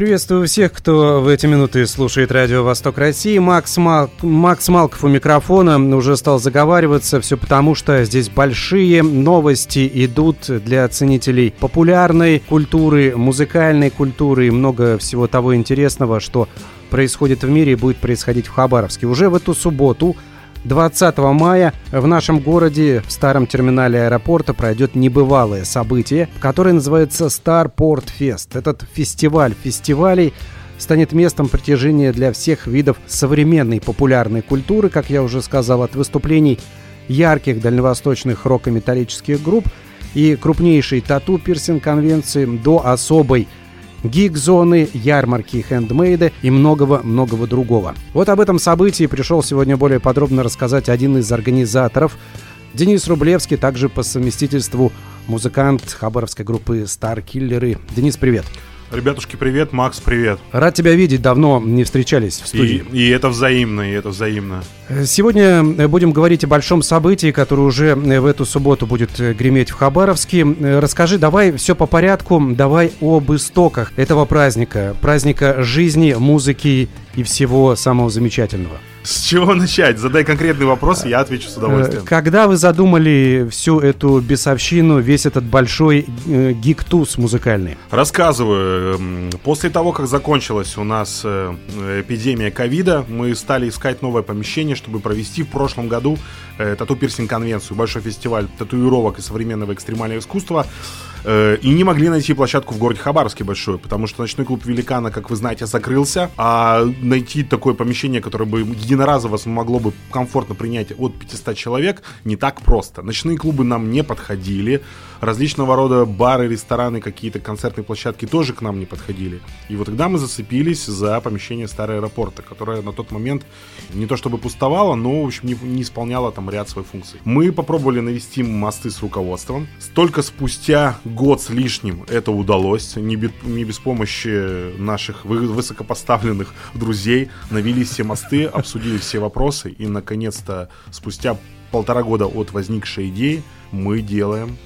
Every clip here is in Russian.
Приветствую всех, кто в эти минуты слушает радио «Восток России». Макс, Мал... Макс Малков у микрофона уже стал заговариваться. Все потому, что здесь большие новости идут для ценителей популярной культуры, музыкальной культуры и много всего того интересного, что происходит в мире и будет происходить в Хабаровске. Уже в эту субботу 20 мая в нашем городе в старом терминале аэропорта пройдет небывалое событие, которое называется Starport Fest. Этот фестиваль фестивалей станет местом притяжения для всех видов современной популярной культуры, как я уже сказал, от выступлений ярких дальневосточных рок-металлических групп и крупнейшей тату-пирсинг-конвенции до особой гиг-зоны, ярмарки хендмейда и многого-многого другого. Вот об этом событии пришел сегодня более подробно рассказать один из организаторов, Денис Рублевский, также по совместительству музыкант хабаровской группы Старкиллеры. Денис, привет. Ребятушки, привет. Макс, привет. Рад тебя видеть. Давно не встречались в студии. И, и это взаимно, и это взаимно. Сегодня будем говорить о большом событии, которое уже в эту субботу будет греметь в Хабаровске. Расскажи, давай все по порядку, давай об истоках этого праздника. Праздника жизни, музыки и всего самого замечательного. С чего начать? Задай конкретный вопрос, я отвечу с удовольствием. Когда вы задумали всю эту бесовщину, весь этот большой э, гиктус музыкальный? Рассказываю. После того, как закончилась у нас э, эпидемия ковида, мы стали искать новое помещение, чтобы провести в прошлом году э, тату-пирсинг-конвенцию, большой фестиваль татуировок и современного экстремального искусства. Э, и не могли найти площадку в городе Хабаровске большой, потому что ночной клуб Великана, как вы знаете, закрылся, а найти такое помещение, которое бы единоразово могло бы комфортно принять от 500 человек, не так просто. Ночные клубы нам не подходили, различного рода бары, рестораны, какие-то концертные площадки тоже к нам не подходили. И вот тогда мы зацепились за помещение старого аэропорта, которое на тот момент не то чтобы пустовало, но, в общем, не, не исполняло там ряд своих функций. Мы попробовали навести мосты с руководством. Только спустя год с лишним это удалось, не, без, не без помощи наших высокопоставленных друзей, навели все мосты, обсудили все вопросы, и, наконец-то, спустя полтора года от возникшей идеи мы делаем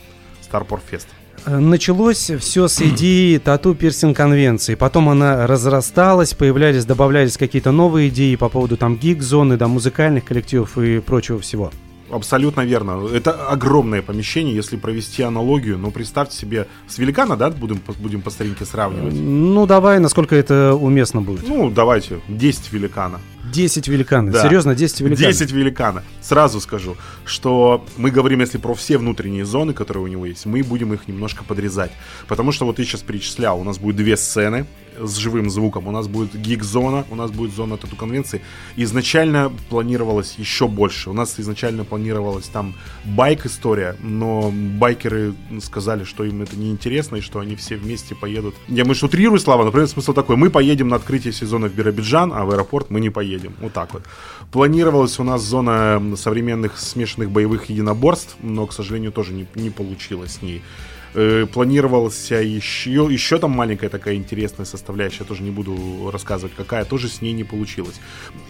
Starport Fest. Началось все с идеи тату-пирсинг конвенции. Потом она разрасталась, появлялись, добавлялись какие-то новые идеи по поводу там гиг-зоны, да, музыкальных коллективов и прочего всего. Абсолютно верно. Это огромное помещение, если провести аналогию. Но представьте себе, с великана, да, будем, будем по старинке сравнивать? Ну, давай, насколько это уместно будет. Ну, давайте, 10 великана. 10 великана. Да. Серьезно, 10 великана. 10 великана. Сразу скажу, что мы говорим, если про все внутренние зоны, которые у него есть, мы будем их немножко подрезать. Потому что вот ты сейчас перечислял, у нас будет две сцены с живым звуком, у нас будет гиг-зона, у нас будет зона тату-конвенции. Изначально планировалось еще больше. У нас изначально планировалась там байк-история, но байкеры сказали, что им это неинтересно, и что они все вместе поедут. Я, мы шутрирую, Слава, например, смысл такой, мы поедем на открытие сезона в Биробиджан, а в аэропорт мы не поедем едем. Вот так вот. Планировалась у нас зона современных смешанных боевых единоборств, но, к сожалению, тоже не, не получилось с ней. Э, планировался еще, еще там маленькая такая интересная составляющая, тоже не буду рассказывать, какая, тоже с ней не получилось.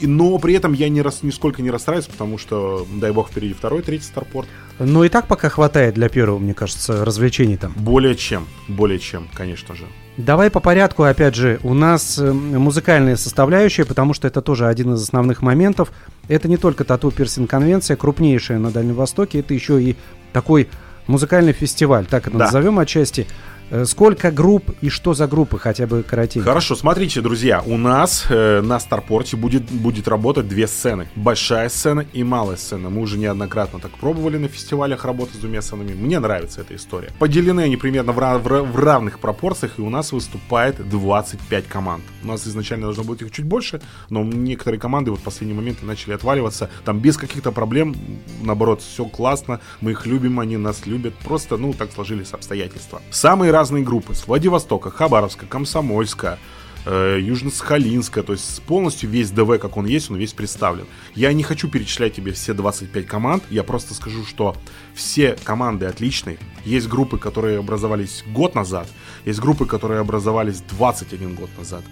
И, но при этом я не рас, нисколько не расстраиваюсь, потому что, дай бог, впереди второй, третий старпорт. Но и так пока хватает для первого, мне кажется, развлечений там. Более чем, более чем, конечно же. Давай по порядку, опять же, у нас э, музыкальная составляющая, потому что это тоже один из основных моментов. Это не только тату-пирсинг-конвенция, крупнейшая на Дальнем Востоке, это еще и такой музыкальный фестиваль, так это да. назовем отчасти. Э, сколько групп и что за группы, хотя бы коротенько? Хорошо, смотрите, друзья, у нас э, на Старпорте будет, будет работать две сцены. Большая сцена и малая сцена. Мы уже неоднократно так пробовали на фестивалях работать с двумя сценами. Мне нравится эта история. Поделены они примерно в, в, в равных пропорциях, и у нас выступает 25 команд. У нас изначально должно быть их чуть больше, но некоторые команды вот в последний момент начали отваливаться. Там без каких-то проблем, наоборот, все классно, мы их любим, они нас любят. Просто, ну, так сложились обстоятельства. Самые разные группы с Владивостока, Хабаровска, Комсомольска, э, Южно-Сахалинска, то есть полностью весь ДВ, как он есть, он весь представлен. Я не хочу перечислять тебе все 25 команд, я просто скажу, что все команды отличные. Есть группы, которые образовались год назад, есть группы, которые образовались 21 год назад.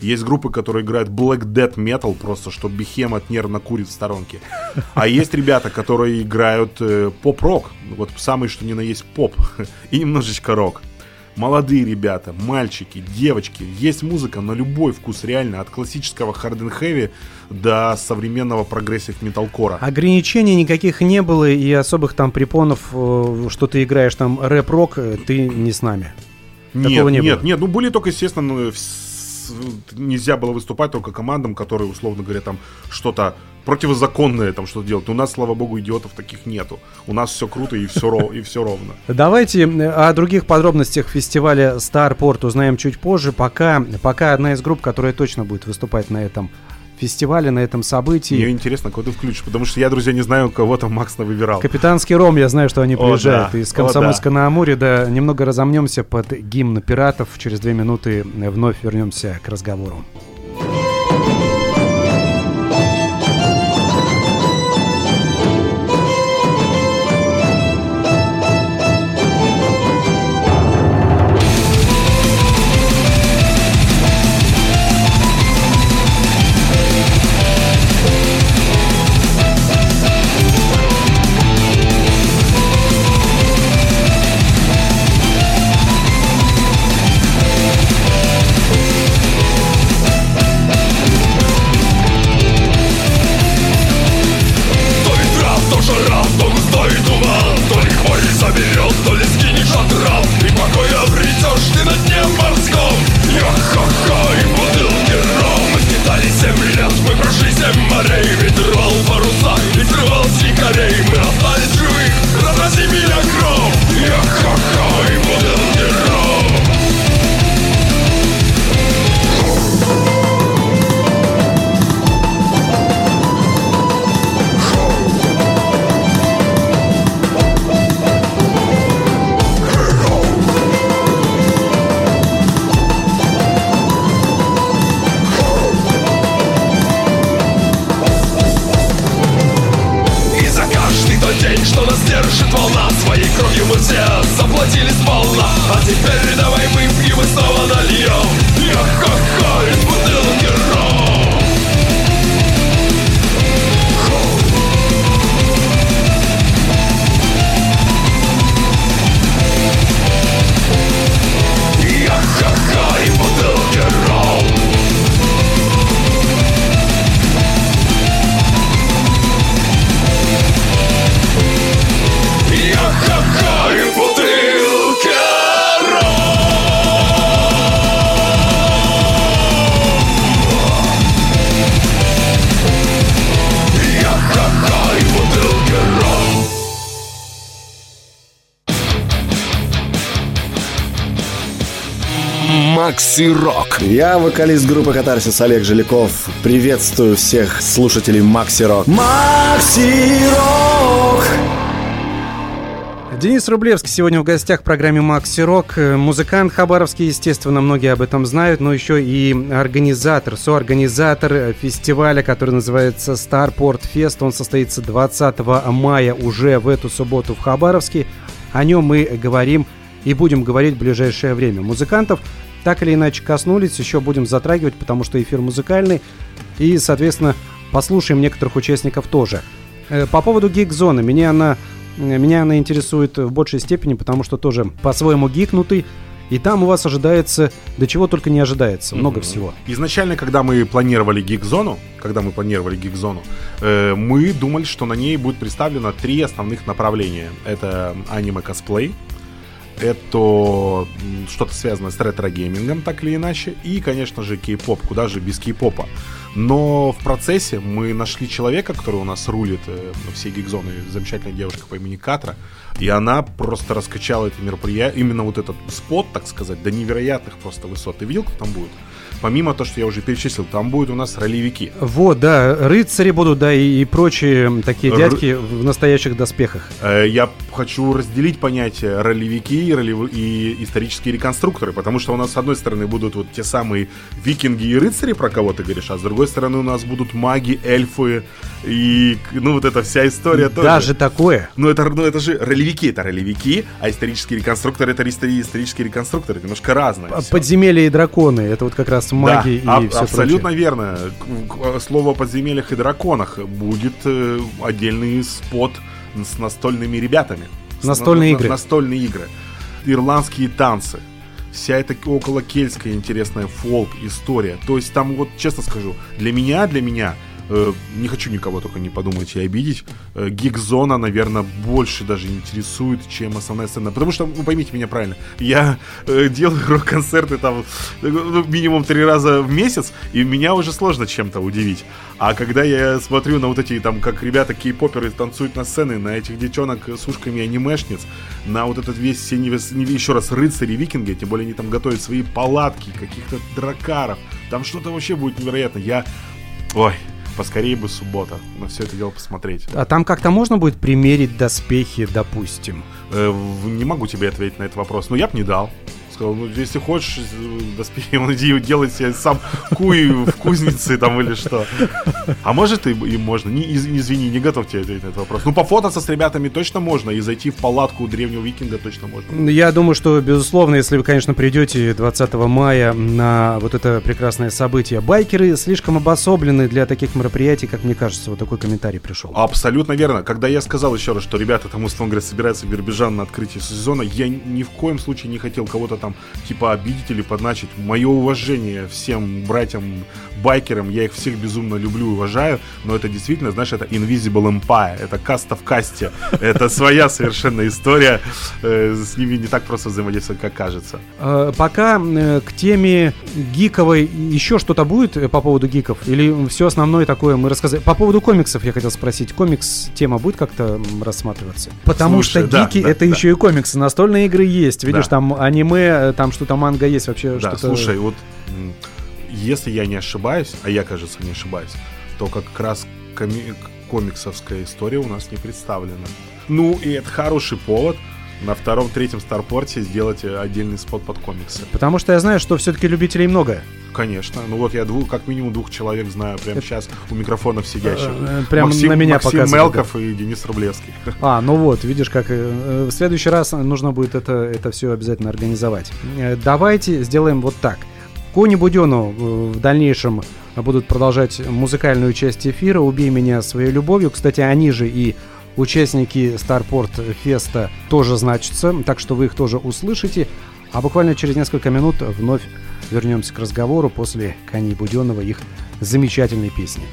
Есть группы, которые играют Black Death Metal, просто что Behemoth нервно курит в сторонке. А есть ребята, которые играют э, поп-рок, вот самый что ни на есть поп, и немножечко рок. Молодые ребята, мальчики, девочки, есть музыка на любой вкус реально, от классического hard and heavy до современного progressive металкора. Ограничений никаких не было и особых там препонов, э, что ты играешь там рэп-рок, э, ты не с нами. Нет, Такого не нет, было. нет, ну были только, естественно, ну, нельзя было выступать только командам, которые, условно говоря, там что-то противозаконное там что-то делать. У нас, слава богу, идиотов таких нету. У нас все круто и все, и все ровно. Давайте о других подробностях фестиваля Starport узнаем чуть позже. Пока, пока одна из групп, которая точно будет выступать на этом фестивале, на этом событии. Мне интересно, кого ты включишь, потому что я, друзья, не знаю, кого там Макс выбирал. Капитанский Ром, я знаю, что они приезжают О, да. из Комсомольска О, да. на Амуре, да, немного разомнемся под гимн пиратов, через две минуты вновь вернемся к разговору. Макси Рок. Я вокалист группы Катарсис Олег Жиляков. Приветствую всех слушателей Макси Рок. Макси Рок! Денис Рублевский сегодня в гостях в программе «Макси Рок». Музыкант хабаровский, естественно, многие об этом знают, но еще и организатор, соорганизатор фестиваля, который называется Starport Fest. Он состоится 20 мая уже в эту субботу в Хабаровске. О нем мы говорим и будем говорить в ближайшее время. Музыкантов так или иначе коснулись, еще будем затрагивать, потому что эфир музыкальный. И, соответственно, послушаем некоторых участников тоже. Э, по поводу гик-зоны, меня она, меня она интересует в большей степени, потому что тоже по-своему гикнутый. И там у вас ожидается, до чего только не ожидается, много mm-hmm. всего. Изначально, когда мы планировали гик-зону, когда мы планировали гик-зону, э, мы думали, что на ней будет представлено три основных направления. Это аниме-косплей, это что-то связанное с ретро-геймингом, так или иначе, и, конечно же, кей-поп, куда же без кей-попа. Но в процессе мы нашли человека, который у нас рулит э, всей гик-зоны, замечательная девушка по имени Катра, и она просто раскачала это мероприятие, именно вот этот спот, так сказать, до невероятных просто высот. Ты видел, кто там будет? Помимо того, что я уже перечислил, там будут у нас ролевики. Вот, да, рыцари будут, да, и, и прочие такие дядьки в настоящих доспехах. Э, Я хочу разделить понятия ролевики и, ролев- и исторические реконструкторы, потому что у нас с одной стороны будут вот те самые викинги и рыцари, про кого ты говоришь, а с другой стороны у нас будут маги, эльфы и, ну, вот эта вся история тоже. Даже такое. Ну это, ну это же ролевики, это ролевики, а исторические реконструкторы это истори- исторические реконструкторы, немножко всё. Подземелья и драконы, это вот как раз маги Да, и аб- все абсолютно верно. К- к- Слово о подземельях и драконах будет э, отдельный спот с настольными ребятами. С Настольные на- на- игры. Настольные игры. Ирландские танцы. Вся эта около кельтская интересная фолк история. То есть там вот честно скажу, для меня, для меня э, не хочу никого только не подумать и обидеть. Э, гиг-зона, наверное, больше даже интересует, чем основная сцена. Потому что, ну, поймите меня правильно, я э, делаю рок-концерты там ну, минимум три раза в месяц, и меня уже сложно чем-то удивить. А когда я смотрю на вот эти, там, как ребята кей-поперы танцуют на сцены, на этих девчонок с ушками анимешниц, на вот этот весь, все еще раз, рыцари, викинги, тем более они там готовят свои палатки, каких-то дракаров, там что-то вообще будет невероятно. Я, ой, поскорее бы суббота на все это дело посмотреть. А там как-то можно будет примерить доспехи, допустим? Э, не могу тебе ответить на этот вопрос, но я бы не дал. Сказал, ну, если хочешь, доспехи, он иди делай себе сам куй в кузнице там или что. А может и, и можно. Не, из- извини, не готов тебе ответить на этот вопрос. Ну, пофотаться с ребятами точно можно, и зайти в палатку древнего викинга точно можно. Я думаю, что, безусловно, если вы, конечно, придете 20 мая на вот это прекрасное событие, байкеры слишком обособлены для таких мероприятий, как мне кажется, вот такой комментарий пришел. Абсолютно верно. Когда я сказал еще раз, что ребята там, условно говоря, собираются в Биробиджан на открытие сезона, я ни в коем случае не хотел кого-то там типа обидеть или подначить. Мое уважение всем братьям байкерам, я их всех безумно люблю и уважаю, но это действительно, знаешь, это Invisible Empire, это каста в касте, это своя совершенно история, Э, с ними не так просто взаимодействовать, как кажется. Э, Пока э, к теме гиковой еще что-то будет по поводу гиков? Или все основное такое мы рассказали? По поводу комиксов я хотел спросить. Комикс тема будет как-то рассматриваться? Потому Слушай, что да, гики да, это да. еще и комиксы. Настольные игры есть. Видишь, Да. там аниме, э, там что-то манга есть вообще. Да, что-то... слушай, вот если я не ошибаюсь, а я, кажется, не ошибаюсь, то как раз коми- комиксовская история у нас не представлена. Ну, и это хороший повод на втором-третьем Старпорте сделать э, отдельный спот под комиксы. Потому что я знаю, что все-таки любителей много. Конечно. Ну вот я двух, как минимум двух человек знаю прямо сейчас у микрофонов сидящих. Э, прям Максим, на меня Максим показывает, Мелков и Денис Рублевский. А, ну вот, видишь, как э, э, в следующий раз нужно будет это, это все обязательно организовать. Э, Давайте сделаем вот так. Кони Будену э, в дальнейшем будут продолжать музыкальную часть эфира «Убей меня своей любовью». Кстати, они же и участники Старпорт Феста тоже значатся, так что вы их тоже услышите. А буквально через несколько минут вновь вернемся к разговору после Кани Буденова и их замечательной песни.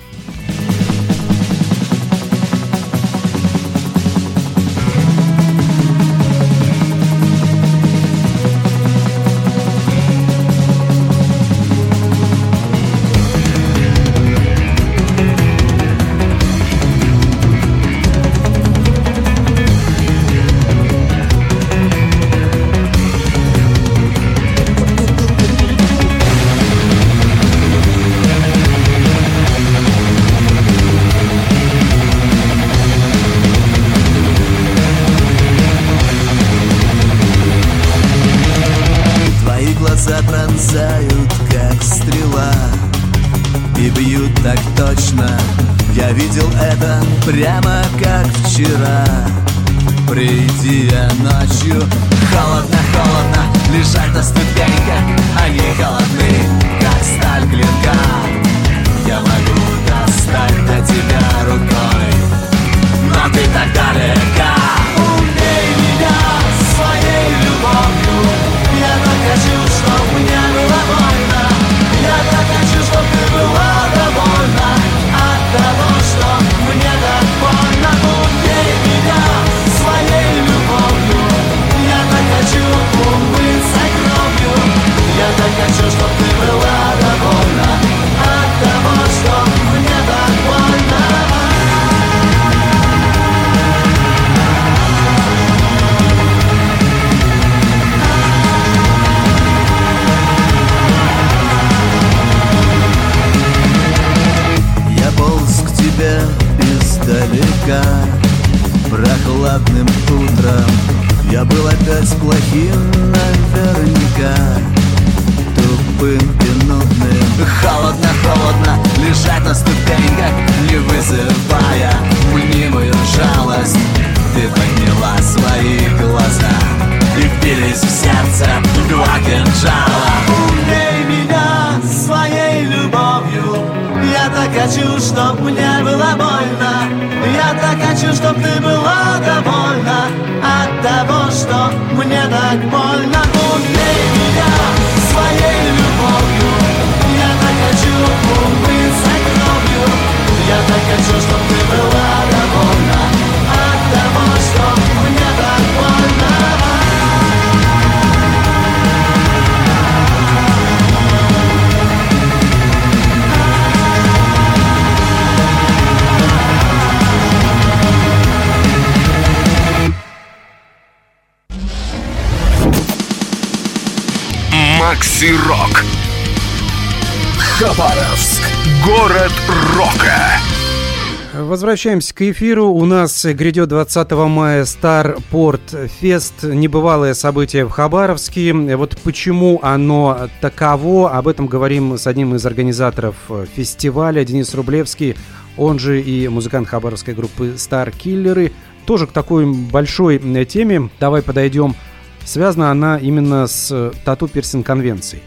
Ночью Холодно, холодно. Лежать на ступеньках Они холодны, как сталь клинка Я могу достать до тебя прохладным утром. Я был опять плохим наверняка Тупым и нудным. Холодно, холодно лежать на ступеньках Не вызывая мнимую жалость. Ты подняла свои глаза И впились в сердце два кинжала. Умей! Хочу, чтоб мне было больно. Я так хочу, чтоб ты была довольна От того, что мне так больно. Убей меня своей любовью. Я так хочу умыться кровью. Я так хочу, чтоб ты была Макси Рок. Хабаровск. Город рока. Возвращаемся к эфиру. У нас грядет 20 мая Старпорт Фест. Небывалое событие в Хабаровске. Вот почему оно таково, об этом говорим с одним из организаторов фестиваля, Денис Рублевский, он же и музыкант хабаровской группы Star Киллеры. Тоже к такой большой теме. Давай подойдем. Связана она именно с тату-пирсинг конвенцией.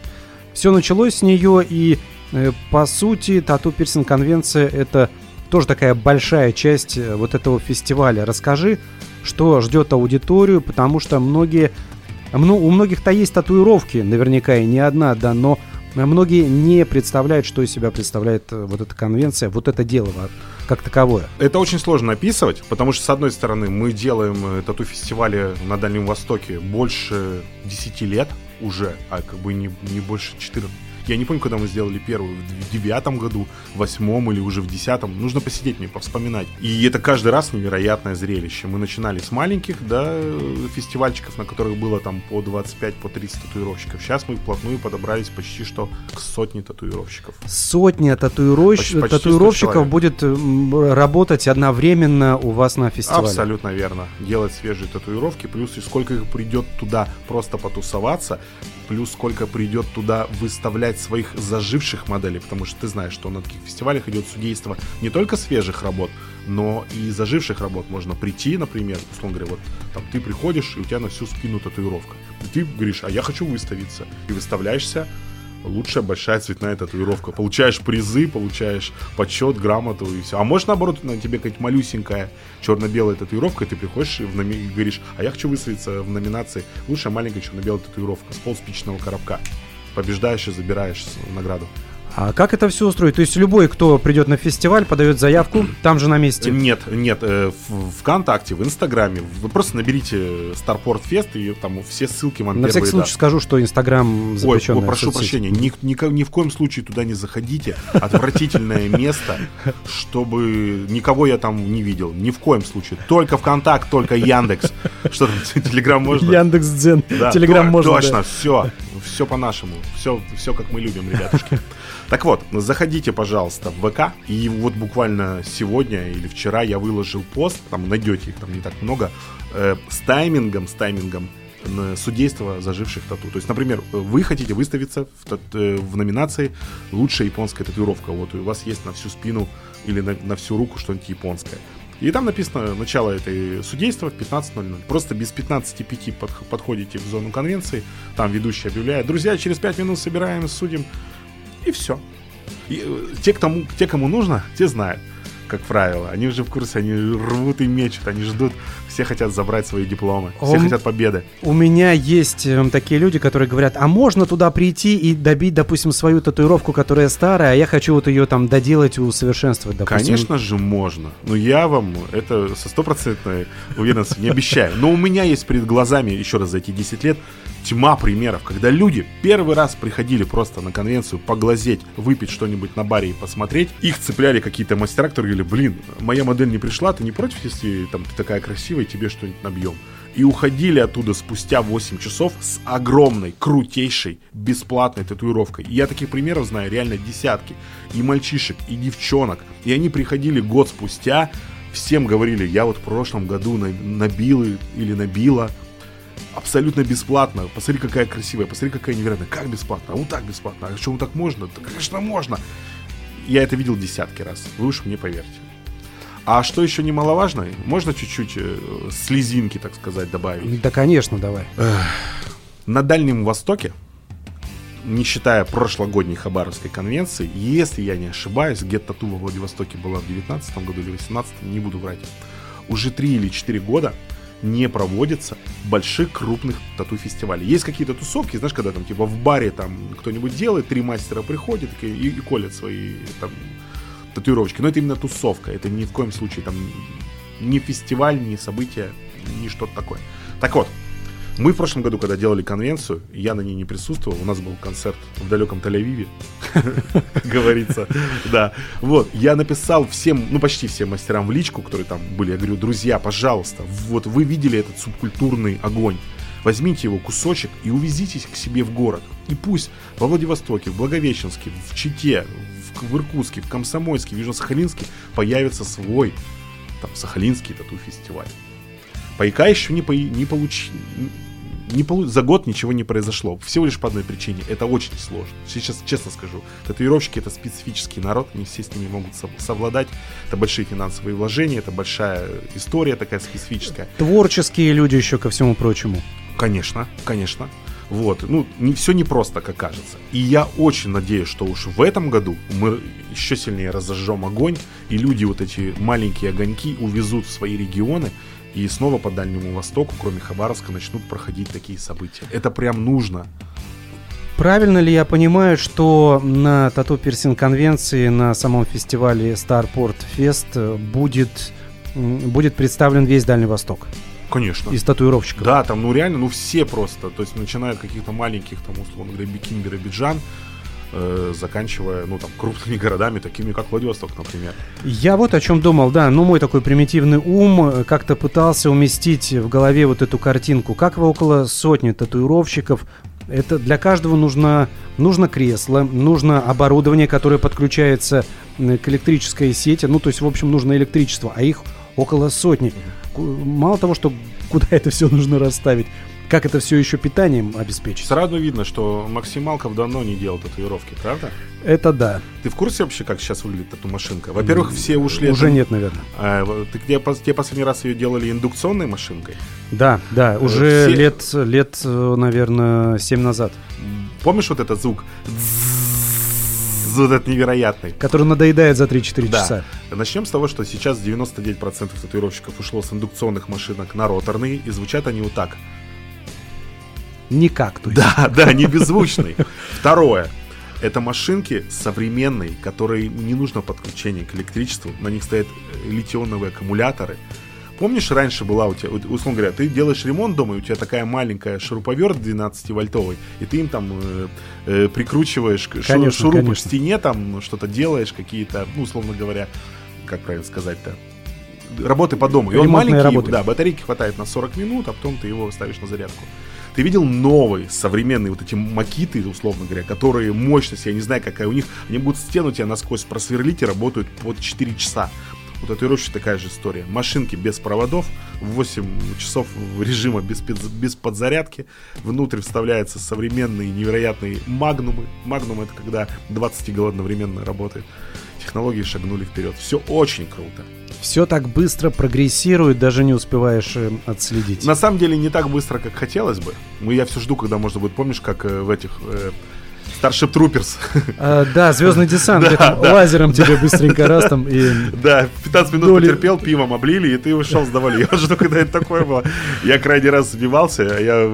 Все началось с нее, и э, по сути тату-пирсинг конвенция это тоже такая большая часть э, вот этого фестиваля. Расскажи, что ждет аудиторию, потому что многие, ну, у многих-то есть татуировки, наверняка и не одна, да, но многие не представляют, что из себя представляет э, вот эта конвенция, вот это дело как таковое. Это очень сложно описывать, потому что, с одной стороны, мы делаем э, тату-фестивали на Дальнем Востоке больше 10 лет уже, а как бы не, не больше 14. Я не помню, когда мы сделали первую, в девятом году, в восьмом или уже в десятом. Нужно посидеть мне, повспоминать. И это каждый раз невероятное зрелище. Мы начинали с маленьких, да, фестивальчиков, на которых было там по 25, по 30 татуировщиков. Сейчас мы вплотную подобрались почти что к сотне татуировщиков. Сотня татуировщ- Почти- почти 100 татуировщиков будет работать одновременно у вас на фестивале. Абсолютно верно. Делать свежие татуировки, плюс и сколько их придет туда просто потусоваться, плюс сколько придет туда выставлять своих заживших моделей, потому что ты знаешь, что на таких фестивалях идет судейство не только свежих работ, но и заживших работ. Можно прийти, например, условно говоря, вот там ты приходишь, и у тебя на всю спину татуировка. И ты говоришь, а я хочу выставиться. И выставляешься, лучшая большая цветная татуировка. Получаешь призы, получаешь почет, грамоту и все. А может наоборот на тебе какая-нибудь малюсенькая черно-белая татуировка, и ты приходишь и, в номи- и говоришь, а я хочу выставиться в номинации лучшая маленькая черно-белая татуировка с полспичного коробка. Побеждаешь и забираешь награду. А как это все устроить? То есть любой, кто придет на фестиваль, подает заявку, там же на месте. Нет, нет, э, в ВКонтакте, в Инстаграме. Вы просто наберите Starport Fest, и там все ссылки вам На всякий случай даст. скажу, что Инстаграм Ой, запрещенная ой, прошу прощения, ни, ни, ни в коем случае туда не заходите. Отвратительное место, чтобы никого я там не видел. Ни в коем случае. Только ВКонтакт, только Яндекс. Что там, Телеграм можно? Яндекс Дзен, Телеграм можно. Точно, все. Все по-нашему. Все, все как мы любим, ребятушки. Так вот, заходите, пожалуйста, в ВК. И вот буквально сегодня или вчера я выложил пост, там найдете их, там не так много, э, с таймингом, с таймингом на судейство заживших тату. То есть, например, вы хотите выставиться в, тат- э, в номинации «Лучшая японская татуировка». Вот у вас есть на всю спину или на, на всю руку что-нибудь японское. И там написано начало этой судейства в 15.00. Просто без 15.05 подх- подходите в зону конвенции, там ведущий объявляет, друзья, через 5 минут собираем, судим, и все. И, э, те, кому, те, кому нужно, те знают, как правило. Они уже в курсе, они рвут и мечут, они ждут, все хотят забрать свои дипломы, все Он- хотят победы. У меня есть эм, такие люди, которые говорят, а можно туда прийти и добить, допустим, свою татуировку, которая старая, а я хочу вот ее там доделать, усовершенствовать, допустим. Конечно же можно. Но я вам это со стопроцентной уверенностью не обещаю. Но у меня есть перед глазами, еще раз за эти 10 лет, тьма примеров, когда люди первый раз приходили просто на конвенцию поглазеть, выпить что-нибудь на баре и посмотреть. Их цепляли какие-то мастера, которые говорили, блин, моя модель не пришла, ты не против, если там ты такая красивая, тебе что-нибудь набьем? И уходили оттуда спустя 8 часов с огромной, крутейшей, бесплатной татуировкой. И я таких примеров знаю реально десятки. И мальчишек, и девчонок. И они приходили год спустя, всем говорили, я вот в прошлом году на- набил или набила абсолютно бесплатно. Посмотри, какая красивая, посмотри, какая невероятная. Как бесплатно? А вот так бесплатно. А что, вот так можно? Да, конечно, можно. Я это видел десятки раз. Вы уж мне поверьте. А что еще немаловажно, можно чуть-чуть э, слезинки, так сказать, добавить. Да, конечно, давай. На Дальнем Востоке, не считая прошлогодней Хабаровской конвенции, если я не ошибаюсь, гет-тату во Владивостоке была в 19 году или 18 не буду врать, уже 3 или 4 года не проводится больших крупных тату-фестивалей. Есть какие-то тусовки, знаешь, когда там типа в баре там кто-нибудь делает, три мастера приходят и, и, и колят свои там татуировочки. Но это именно тусовка, это ни в коем случае там не фестиваль, не событие, не что-то такое. Так вот, мы в прошлом году, когда делали конвенцию, я на ней не присутствовал, у нас был концерт в далеком Тель-Авиве, говорится, да. Вот, я написал всем, ну почти всем мастерам в личку, которые там были, я говорю, друзья, пожалуйста, вот вы видели этот субкультурный огонь, Возьмите его кусочек и увезитесь к себе в город. И пусть во Владивостоке, в Благовещенске, в Чите, в, в Иркутске, в Комсомольске, в Южно-Сахалинске появится свой там Сахалинский тату-фестиваль. Пока еще не, по, не получи, не полу... за год ничего не произошло. Всего лишь по одной причине. Это очень сложно. Сейчас честно скажу. Татуировщики это специфический народ. Не все с ними могут совладать. Это большие финансовые вложения. Это большая история такая специфическая. Творческие люди еще ко всему прочему. Конечно, конечно. Вот, ну, не все не просто, как кажется. И я очень надеюсь, что уж в этом году мы еще сильнее разожжем огонь, и люди вот эти маленькие огоньки увезут в свои регионы, и снова по Дальнему Востоку, кроме Хабаровска, начнут проходить такие события. Это прям нужно. Правильно ли я понимаю, что на Тату Пирсинг конвенции на самом фестивале Starport Fest будет, будет представлен весь Дальний Восток? Конечно. Из татуировщиков. Да, там, ну реально, ну все просто. То есть, начиная от каких-то маленьких, там, условно говоря, Бикин, Биробиджан, э, заканчивая, ну, там, крупными городами, такими, как Владивосток, например. Я вот о чем думал, да, ну, мой такой примитивный ум э, как-то пытался уместить в голове вот эту картинку. Как вы около сотни татуировщиков это для каждого нужно, нужно кресло, нужно оборудование, которое подключается к электрической сети. Ну, то есть, в общем, нужно электричество, а их около сотни. Мало того, что куда это все нужно расставить, как это все еще питанием обеспечить? Сразу видно, что Максим Малков давно не делал татуировки, правда? Это да. Ты в курсе вообще, как сейчас выглядит эта машинка? Во-первых, все ушли... Уже нет, наверное. А, ты где, где последний раз ее делали индукционной машинкой? Да, да, уже все... лет, лет, наверное, 7 назад. Помнишь вот этот звук? Вот этот невероятный. Который надоедает за 3-4 да. часа. Начнем с того, что сейчас 99% татуировщиков ушло с индукционных машинок на роторные, и звучат они вот так. Никак, то есть. Да, да, не беззвучный. Второе. Это машинки современные, которые не нужно подключение к электричеству. На них стоят э, литионовые аккумуляторы. Помнишь, раньше была у тебя, условно говоря, ты делаешь ремонт дома, и у тебя такая маленькая шуруповерт 12-вольтовый, и ты им там э, э, прикручиваешь конечно, шурупы конечно. к стене, там что-то делаешь, какие-то, ну, условно говоря, как правильно сказать-то, работы по дому. И он маленький, работы. да, батарейки хватает на 40 минут, а потом ты его ставишь на зарядку. Ты видел новые, современные вот эти макиты, условно говоря, которые мощность, я не знаю, какая у них, они будут стену тебя насквозь просверлить и работают под 4 часа. У татуировщика такая же история. Машинки без проводов, 8 часов режима без, без подзарядки. Внутрь вставляются современные невероятные магнумы. Магнум это когда 20 игл одновременно работает. Технологии шагнули вперед. Все очень круто. Все так быстро прогрессирует, даже не успеваешь э, отследить. На самом деле не так быстро, как хотелось бы. Мы Я все жду, когда можно будет, помнишь, как э, в этих э, Starship Troopers. А, да, звездный десант, где там лазером тебе быстренько раз там и... Да, 15 минут доли... потерпел, пивом облили, и ты ушел с. Я жду, когда это такое было. Я крайний раз сбивался, я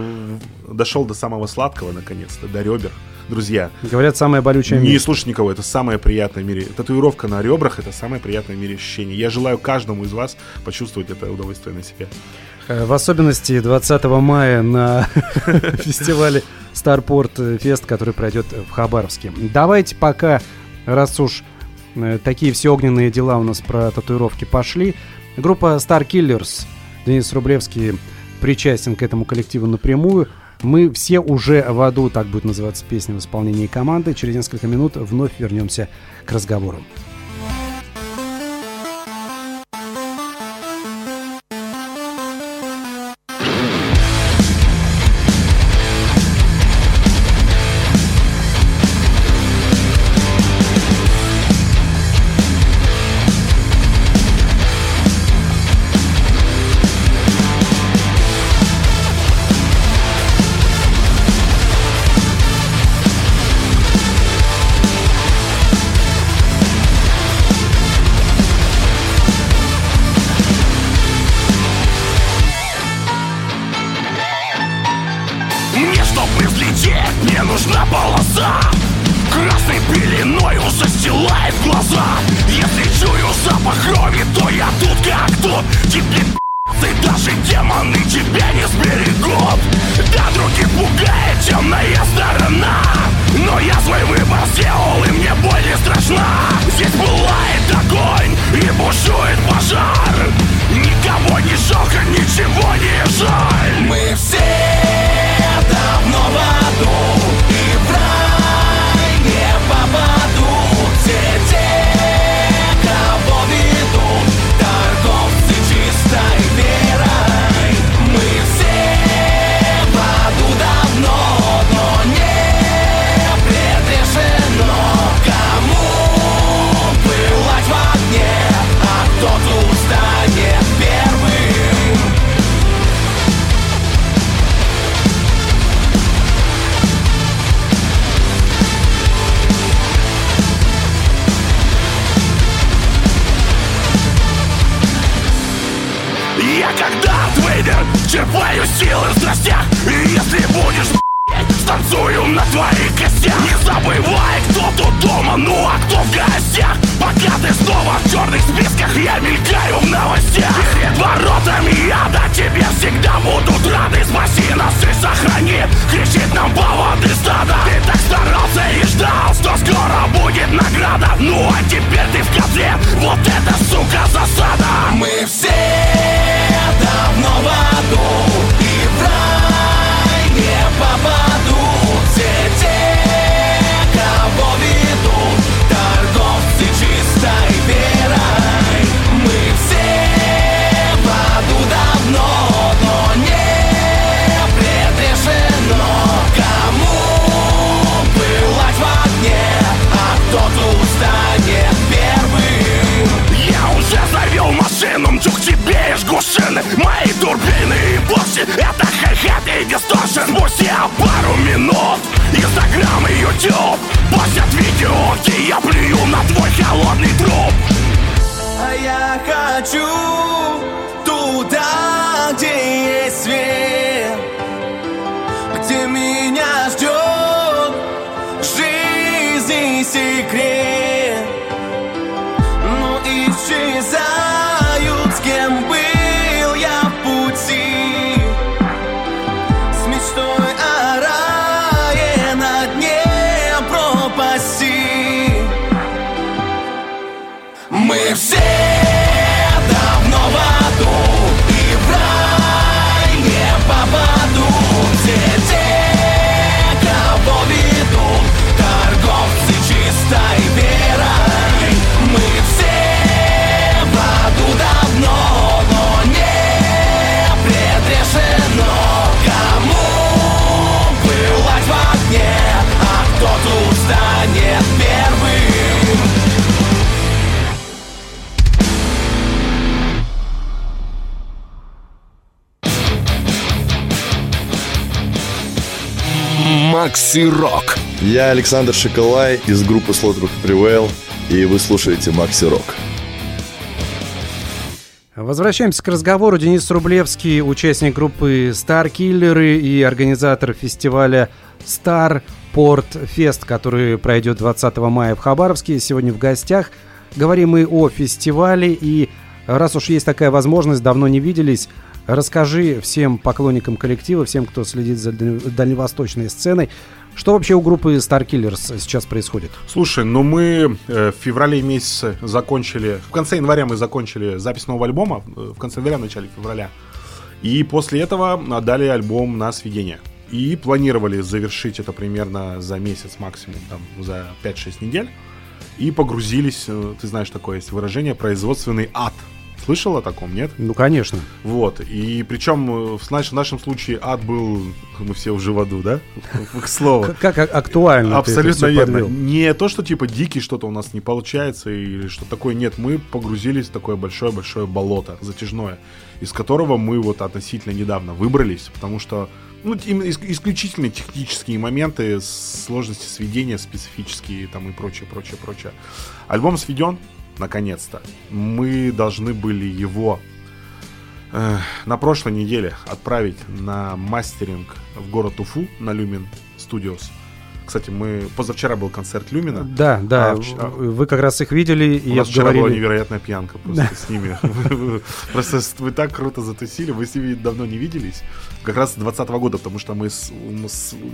дошел до самого сладкого, наконец-то, до ребер. Друзья. Говорят, самое болючее Не слушай никого, это самое приятное в мире. Татуировка на ребрах это самое приятное в мире ощущение. Я желаю каждому из вас почувствовать это удовольствие на себе. Э, в особенности 20 мая на фестивале Starport Fest, который пройдет в Хабаровске. Давайте пока, раз уж э, такие все огненные дела у нас про татуировки пошли, группа Star Killers, Денис Рублевский причастен к этому коллективу напрямую. Мы все уже в аду, так будет называться песня в исполнении команды. Через несколько минут вновь вернемся к разговору. Макси Рок. Я Александр Шоколай из группы Slaughter Prevail, и вы слушаете Макси Рок. Возвращаемся к разговору. Денис Рублевский, участник группы Star Killer и организатор фестиваля Star Port Fest, который пройдет 20 мая в Хабаровске. Сегодня в гостях. Говорим мы о фестивале. И раз уж есть такая возможность, давно не виделись, расскажи всем поклонникам коллектива, всем, кто следит за даль- дальневосточной сценой, что вообще у группы Star Killers сейчас происходит? Слушай, ну мы э, в феврале месяце закончили, в конце января мы закончили запись нового альбома, э, в конце января, в начале февраля. И после этого отдали альбом на сведение. И планировали завершить это примерно за месяц максимум, там, за 5-6 недель. И погрузились, э, ты знаешь, такое есть выражение, производственный ад. Слышал о таком, нет? Ну, конечно. Вот. И причем э, в, наш- в нашем случае ад был, мы все уже в аду, да? К слову. Как, актуально Абсолютно верно. Не то, что типа дикий что-то у нас не получается или что такое. Нет, мы погрузились в такое большое-большое болото затяжное, из которого мы вот относительно недавно выбрались, потому что ну, исключительно технические моменты, сложности сведения специфические там и прочее, прочее, прочее. Альбом сведен, наконец-то. Мы должны были его э, на прошлой неделе отправить на мастеринг в город Уфу на Люмин Studios. Кстати, мы позавчера был концерт Люмина. Да, да, А, вч- а- вы как раз их видели У и нас вчера была невероятная пьянка просто с ними. Просто вы так круто затусили, вы с ними давно не виделись. Как раз с 20 года, потому что мы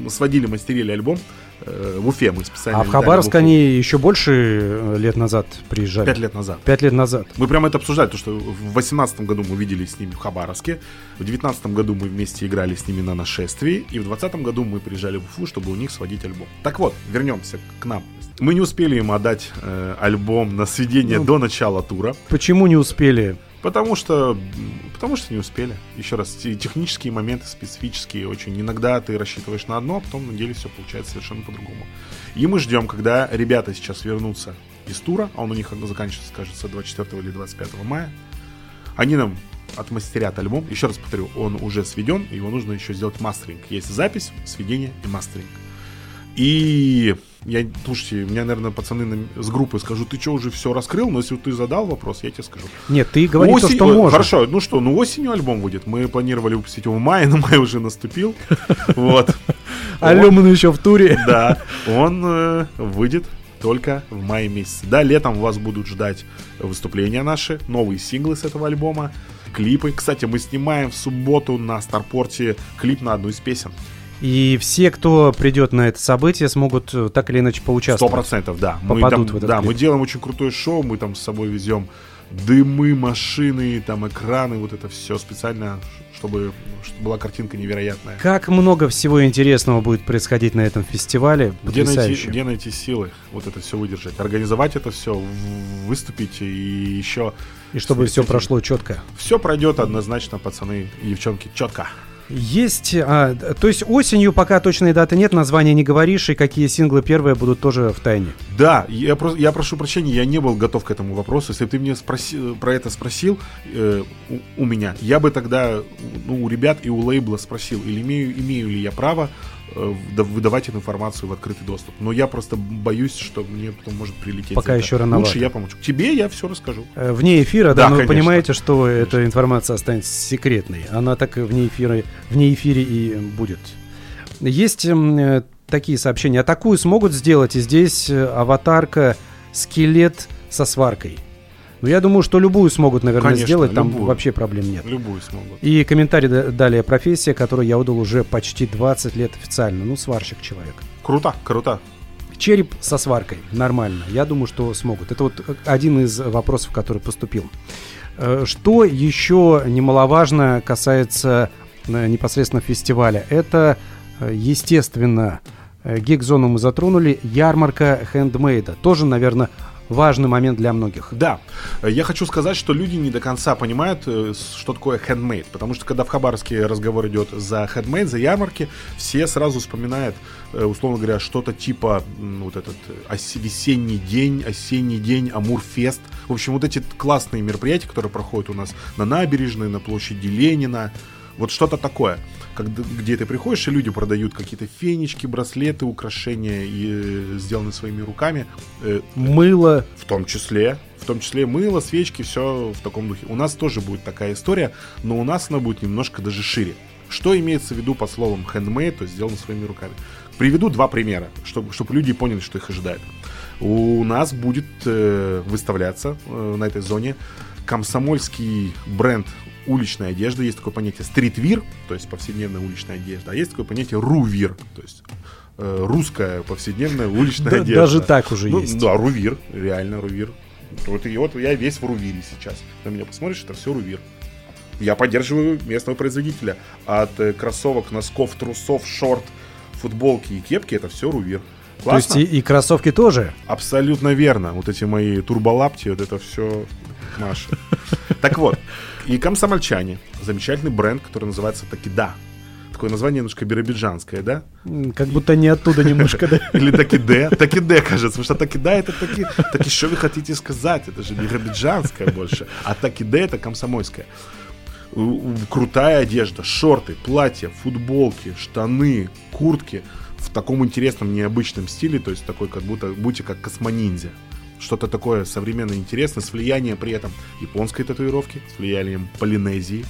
сводили, мастерили альбом э, в Уфе. Мы специально А в Хабаровск они еще больше э, лет назад приезжали. Пять лет назад. Пять лет назад. Мы прямо это обсуждали, то что в 2018 году мы виделись с ними в Хабаровске, в 2019 году мы вместе играли с ними на нашествии, и в 2020 году мы приезжали в Уфу, чтобы у них сводить альбом. Так вот, вернемся к нам. Мы не успели им отдать э, альбом на сведение Ну. до начала тура, Почему не успели? потому что, потому что не успели. Еще раз, те- технические моменты специфические очень. Иногда ты рассчитываешь на одно, а потом на деле все получается совершенно по-другому. И мы ждем, когда ребята сейчас вернутся из тура, а он у них заканчивается, кажется, 24 или 25 мая. Они нам отмастерят альбом. Еще раз повторю, он уже сведен, его нужно еще сделать мастеринг. Есть запись, сведение и мастеринг. И я, слушайте, меня, наверное, пацаны с группы скажут, ты что, уже все раскрыл? Но если ты задал вопрос, я тебе скажу. Нет, ты говори то, Осень- что можешь. Хорошо, ну что, ну осенью альбом выйдет. Мы планировали выпустить его в мае, но май уже наступил. Вот. А Лемон еще в туре. Да, он э, выйдет только в мае месяце. Да, летом вас будут ждать выступления наши, новые синглы с этого альбома, клипы. Кстати, мы снимаем в субботу на Старпорте клип на одну из песен. И все, кто придет на это событие, смогут э, так или иначе Сто поучаствовать. процентов, да. Мы Попадут там- в этот да, клип. мы делаем очень крутое шоу, мы там с собой везем дымы, машины, там экраны, вот это все специально, чтобы, чтобы была картинка невероятная. Как много всего интересного будет происходить на этом фестивале. Где найти, где найти силы вот это все выдержать? Организовать это все, выступить и еще... И чтобы все прошло четко. Все пройдет однозначно, пацаны и девчонки, четко. Есть, а, то есть осенью пока точной даты нет, названия не говоришь, и какие синглы первые будут тоже в тайне. Да, я, прос- я прошу прощения, я не был готов к этому вопросу. Если бы ты мне спроси- про это спросил э, у, у меня, я бы тогда ну, у ребят и у лейбла спросил, или имею, имею ли я право э, выдавать эту информацию в открытый доступ. Но я просто боюсь, что мне потом может прилететь. Пока еще рановато. Лучше я помолчу. Тебе я все расскажу. Э, Вне эфира, да, Да, но вы конечно. понимаете, что эта информация останется секретной. Она так вне эфира, вне эфире и будет. Есть э, такие сообщения. А такую смогут сделать, и здесь э, аватарка, скелет со сваркой. Ну, я думаю, что любую смогут, наверное, Конечно, сделать, там любую. вообще проблем нет. Любую смогут. И комментарий да- далее. Профессия, которую я удал уже почти 20 лет официально. Ну, сварщик человек. Круто, круто. Череп со сваркой. Нормально. Я думаю, что смогут. Это вот один из вопросов, который поступил. Э, Что еще немаловажно касается э, непосредственно фестиваля? Это, э, естественно, э, гик-зону мы затронули, ярмарка хендмейда. Тоже, наверное, важный момент для многих. Да, я хочу сказать, что люди не до конца понимают, э, что такое handmade. Потому что когда в Хабаровске разговор идет за handmade, за ярмарки, все сразу вспоминают, э, условно говоря, что-то типа вот этот э, ос- весенний день, осенний день, Амурфест. В общем, вот эти классные мероприятия, которые проходят у нас на набережной, на площади Ленина. Вот что-то такое, когда, где ты приходишь, и люди продают какие-то фенечки, браслеты, украшения, и, э, сделанные своими руками. Э, Мыло. в том числе, в том числе мыло, свечки, все в таком духе. У нас тоже будет такая история, но у нас она будет немножко даже шире. Что имеется в виду по словам handmade, то есть сделано своими руками? Приведу два примера, чтобы, чтобы люди поняли, что их ожидает. У нас будет э, выставляться э, на этой зоне комсомольский бренд уличной одежды. Есть такое понятие стритвир, то есть повседневная уличная одежда, а есть такое понятие рувир, то есть э, русская повседневная уличная Да- одежда. даже так уже Ну, есть. Да, рувир, реально рувир. Вот, и вот я весь в рувире сейчас. На меня посмотришь, это все рувир. Я поддерживаю местного производителя. От э, кроссовок, носков, трусов, шорт, футболки и кепки это все рувир. То есть Классно? и, и кроссовки тоже. Абсолютно верно. Вот эти мои турболапти, вот это все Маша. Так вот, и комсомольчане. Замечательный бренд, который называется Такида. Такое название немножко биробиджанское, да? Как будто не оттуда немножко, да. Или Такиде. Такиде, кажется. Потому что Такида это таки... Таки, что вы хотите сказать? Это же биробиджанское больше. А Такиде это комсомольское. Крутая одежда, шорты, платья, футболки, штаны, куртки в таком интересном, необычном стиле, то есть такой, как будто будьте как космониндзя. Что-то такое современно интересное, с влиянием при этом японской татуировки, с влиянием Полинезии,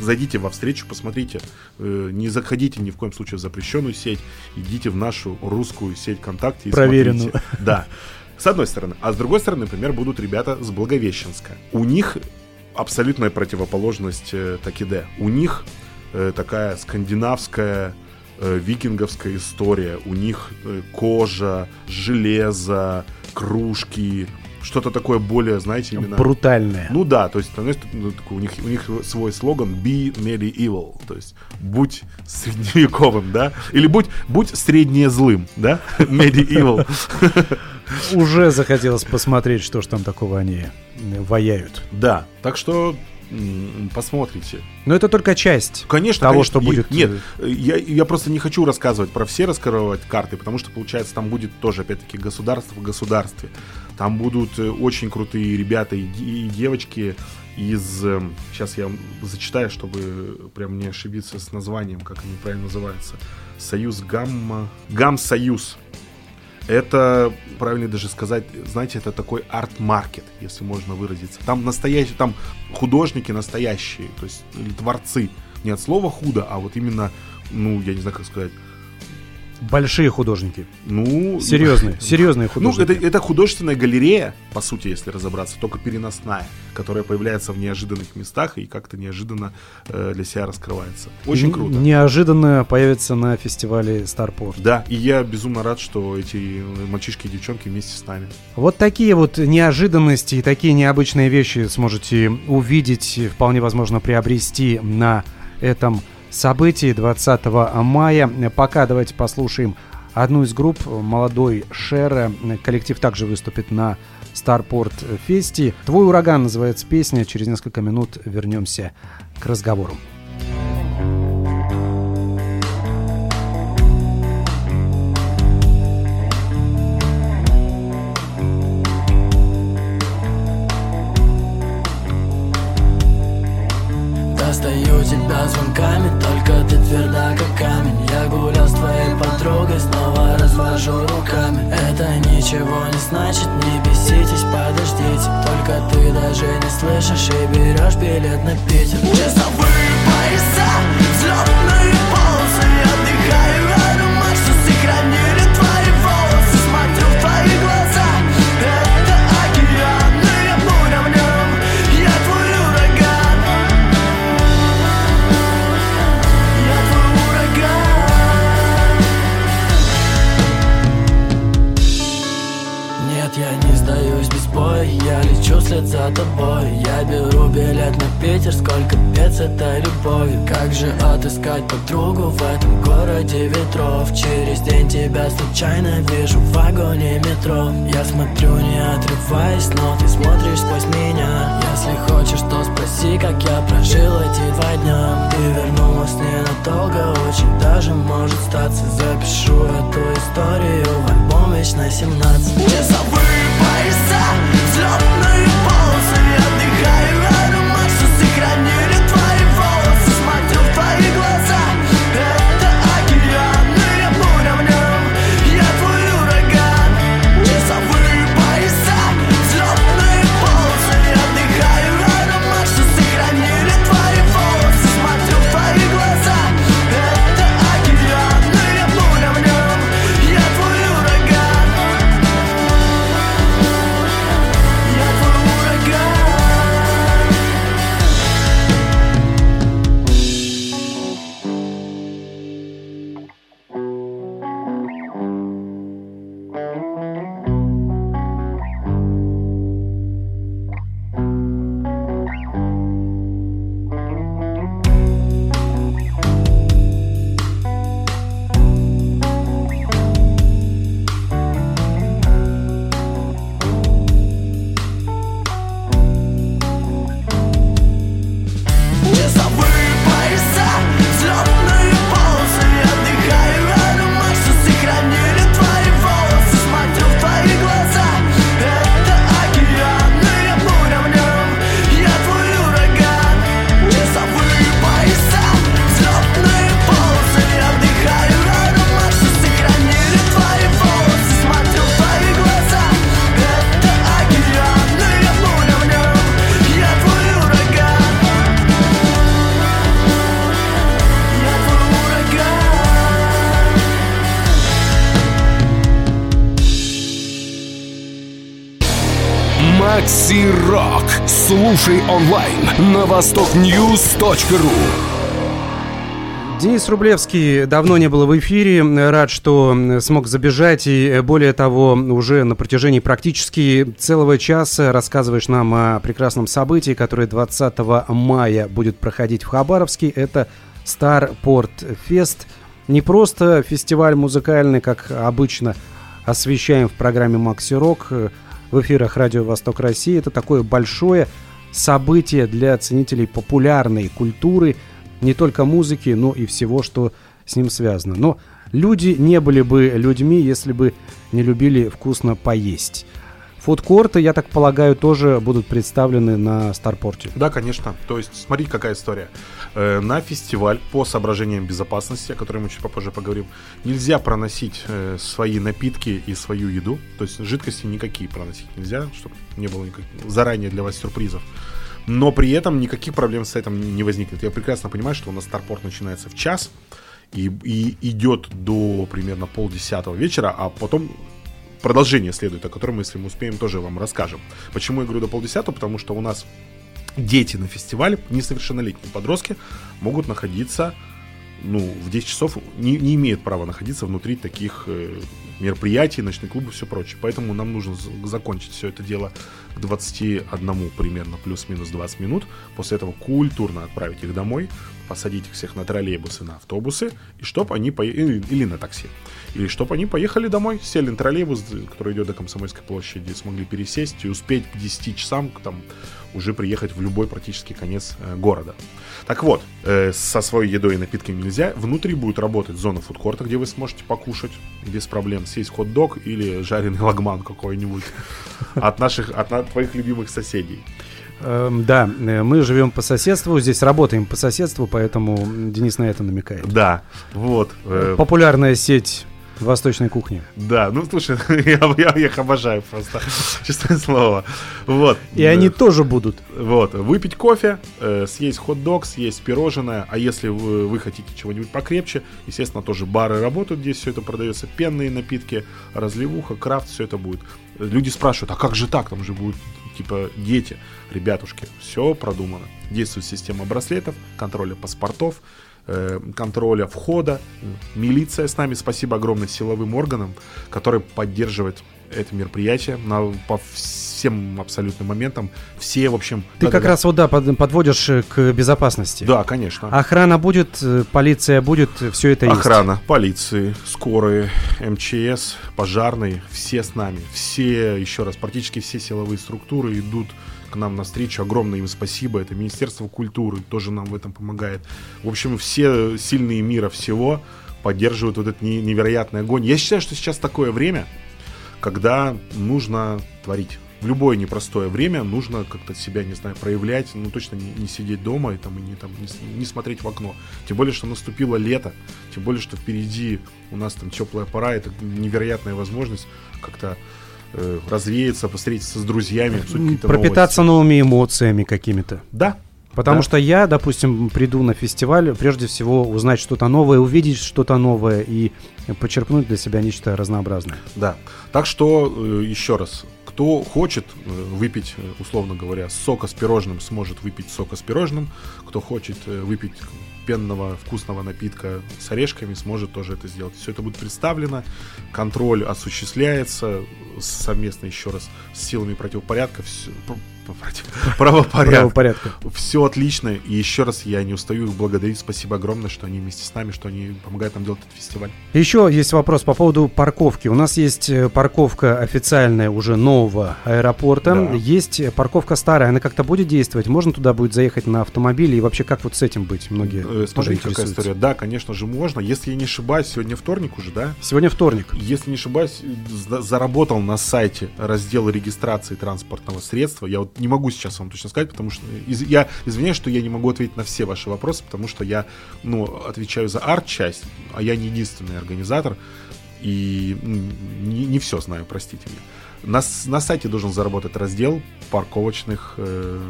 зайдите во встречу, посмотрите. Э, Не заходите ни в коем случае в запрещенную сеть. Идите в нашу русскую сеть ВКонтакте и Проверенную. смотрите. Да. С одной стороны. А с другой стороны, например, будут ребята с Благовещенска. У них абсолютная противоположность э, Такиде. У них э, такая скандинавская э, викинговская история. У них э, кожа, железо, кружки, что-то такое более, знаете, именно... Брутальная. Ну да, то есть ну, у, них, у них свой слоган «Be medieval», то есть «Будь средневековым», да? Или «Будь, будь средне злым», да? Medieval. Уже захотелось посмотреть, что ж там такого они ваяют. Да, так что посмотрите. Но это только часть Конечно, того, конечно, что и- будет. Нет, э, я, я просто не хочу рассказывать про все раскрывать карты, потому что, получается, там будет тоже, опять-таки, государство в государстве. Там будут э, очень крутые ребята и, и девочки из... сейчас я зачитаю, чтобы прям не ошибиться с названием, как они правильно называются. Союз Гамма... Гам-Союз. Это, правильно даже сказать, знаете, это такой арт-маркет, если можно выразиться. Там настоящие, там художники настоящие, то есть или творцы. Не от слова худо, а вот именно, ну, я не знаю, как сказать, Большие художники. ну... Серьезные, серьезные Ну, художники. это, это художественная галерея, по сути, если разобраться, только переносная, которая появляется в неожиданных местах и как-то неожиданно э, для себя раскрывается. Очень круто. Неожиданно появится на фестивале Starport. Да, и я безумно рад, что эти мальчишки и девчонки вместе с нами. Вот такие вот неожиданности и такие необычные вещи сможете увидеть, вполне возможно приобрести на этом событии 20 мая. Пока давайте послушаем одну из групп, молодой Шера. Коллектив также выступит на Старпорт Фесте. «Твой ураган» называется песня. Через несколько минут вернемся к разговору. Достаю тебя звонками, как камень Я гулял с твоей подругой, снова развожу руками. Это ничего не значит, не беситесь, подождите. Только ты даже не слышишь и берешь билет на Питер. Часовые пояса, взлетные полосы вслед за тобой Я беру билет на Питер Сколько пец этой любовью. Как же отыскать подругу В этом городе ветров? Через день тебя случайно вижу В вагоне метро. Я смотрю не отрываясь Но ты смотришь сквозь меня. Если хочешь, то спроси Как я прожил эти два дня. Ты вернулась ненадолго Очень даже может статься. Запишу эту историю В альбом вечно 17 Часовые пояса Взлетные Рок. Слушай онлайн на востокньюз.ру. Денис Рублевский давно не был в эфире. Рад, что смог забежать. И более того, уже на протяжении практически целого часа рассказываешь нам о прекрасном событии, которое 20 мая будет проходить в Хабаровске. Это Старпорт Фест. Не просто фестиваль музыкальный, как обычно освещаем в программе Макси Рок в эфирах Радио Восток России. Это такое большое событие для ценителей популярной культуры – не только музыки, но и всего, что с ним связано. Но люди не были бы людьми, если бы не любили вкусно поесть. Фудкорты, я так полагаю, тоже будут представлены на Старпорте. Да, конечно. То есть, смотри, какая история. Э, на фестиваль по соображениям безопасности, о котором мы чуть попозже поговорим, нельзя проносить э, свои напитки и свою еду. То есть, жидкости никакие проносить нельзя, чтобы не было никаких, заранее для вас сюрпризов но при этом никаких проблем с этим не возникнет. Я прекрасно понимаю, что у нас Старпорт начинается в час и, и идет до примерно полдесятого вечера, а потом продолжение следует, о котором если мы успеем, тоже вам расскажем. Почему я говорю до полдесятого? Потому что у нас дети на фестивале, несовершеннолетние подростки, могут находиться ну, в 10 часов не, не имеют права находиться внутри таких э, мероприятий, ночных клубов и все прочее. Поэтому нам нужно закончить все это дело к 21 примерно, плюс-минус 20 минут. После этого культурно отправить их домой, посадить их всех на троллейбусы, на автобусы, и чтобы они поехали, или на такси, или чтобы они поехали домой, сели на троллейбус, который идет до Комсомольской площади, смогли пересесть и успеть к 10 часам там уже приехать в любой практически конец э, города. Так вот, э, со своей едой и напитками нельзя. Внутри будет работать зона фудкорта, где вы сможете покушать без проблем, съесть хот-дог или жареный лагман какой-нибудь от наших, от твоих любимых соседей. Эм, да, э, мы живем по соседству, здесь работаем по соседству, поэтому Денис на это намекает. Да, вот. Э, Популярная сеть Восточной кухни. Да, ну слушай, я, я, я их обожаю просто, честное слово. Вот. И они тоже будут. Вот, выпить кофе, э, съесть хот-дог, съесть пирожное, а если вы, вы хотите чего-нибудь покрепче, естественно, тоже бары работают, здесь все это продается, пенные напитки, разливуха, крафт, все это будет. Люди спрашивают, а как же так, там же будут типа дети, ребятушки, все продумано. Действует система браслетов, контроля паспортов, контроля входа. Милиция с нами, спасибо огромное силовым органам, которые поддерживают это мероприятие на, по всем абсолютным моментам. Все, в общем... Ты да, как да, раз вот, да, подводишь э, к безопасности. Да, конечно. Охрана будет, э, полиция будет, все это Охрана, есть. полиции, скорые, МЧС, пожарные, все с нами. Все, еще раз, практически все силовые структуры идут к нам навстречу. Огромное им спасибо. Это Министерство культуры тоже нам в этом помогает. В общем, все сильные мира всего поддерживают вот этот невероятный огонь. Я считаю, что сейчас такое время, когда нужно творить. В любое непростое время нужно как-то себя, не знаю, проявлять, ну точно не, не сидеть дома и, там, и не, там, не, не смотреть в окно. Тем более, что наступило лето, тем более, что впереди у нас там теплая пора, это невероятная возможность как-то э, развеяться, встретиться с друзьями, пропитаться новости. новыми эмоциями какими-то. Да. Потому да. что я, допустим, приду на фестиваль, прежде всего узнать что-то новое, увидеть что-то новое и почерпнуть для себя нечто разнообразное. Да. Так что, э, еще раз, кто хочет э, выпить, условно говоря, сока с пирожным, сможет выпить сока с пирожным. Кто хочет выпить пенного вкусного напитка с орешками сможет тоже это сделать. Все это будет представлено, контроль осуществляется совместно еще раз с силами противопорядка, все, правопорядка. правопорядка. Все отлично. И еще раз я не устаю их благодарить. Спасибо огромное, что они вместе с нами, что они помогают нам делать этот фестиваль. Еще есть вопрос по поводу парковки. У нас есть э, парковка официальная уже нового аэропорта. Да. Есть парковка старая. Она как-то будет действовать? Можно туда будет заехать на автомобиле? И вообще, как вот с этим быть? Многие э, Смотрите, какая история. Да, конечно же, можно. Если я не ошибаюсь, сегодня вторник уже, да? Сегодня вторник. Если не ошибаюсь, заработал на сайте раздел регистрации транспортного средства. Я вот не могу сейчас вам точно сказать, потому что из, я извиняюсь, что я не могу ответить на все ваши вопросы, потому что я, ну, отвечаю за арт-часть, а я не единственный организатор, и не, не все знаю, простите меня. На, на сайте должен заработать раздел парковочных э,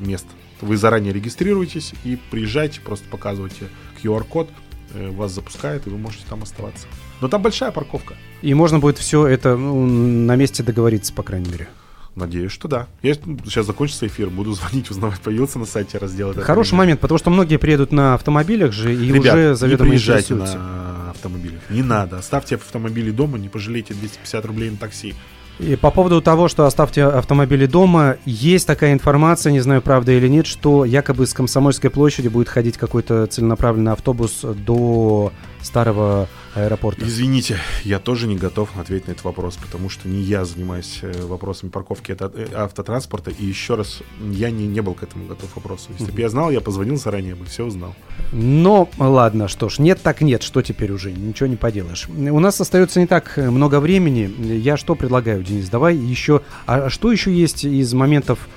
мест. Вы заранее регистрируетесь и приезжайте, просто показывайте QR-код, э, вас запускает, и вы можете там оставаться. Но там большая парковка. И можно будет все это ну, на месте договориться, по крайней мере. Надеюсь, что да. Я сейчас закончится эфир, буду звонить, узнавать, появился на сайте раздел. Хороший момент, потому что многие приедут на автомобилях же и Ребят, уже не заведомо приезжайте интересуются. на автомобилях. Не надо. Оставьте автомобили дома, не пожалейте 250 рублей на такси. И по поводу того, что оставьте автомобили дома, есть такая информация, не знаю, правда или нет, что якобы с Комсомольской площади будет ходить какой-то целенаправленный автобус до старого аэропорта. Извините, я тоже не готов ответить на этот вопрос, потому что не я занимаюсь э, вопросами парковки э, автотранспорта, и еще раз, я не, не был к этому готов вопросу. Если бы я знал, я позвонил заранее, бы все узнал. Но ладно, что ж, нет так нет, что теперь уже, ничего не поделаешь. У нас остается не так много времени. Я что предлагаю, Денис, давай еще... А что еще есть из моментов,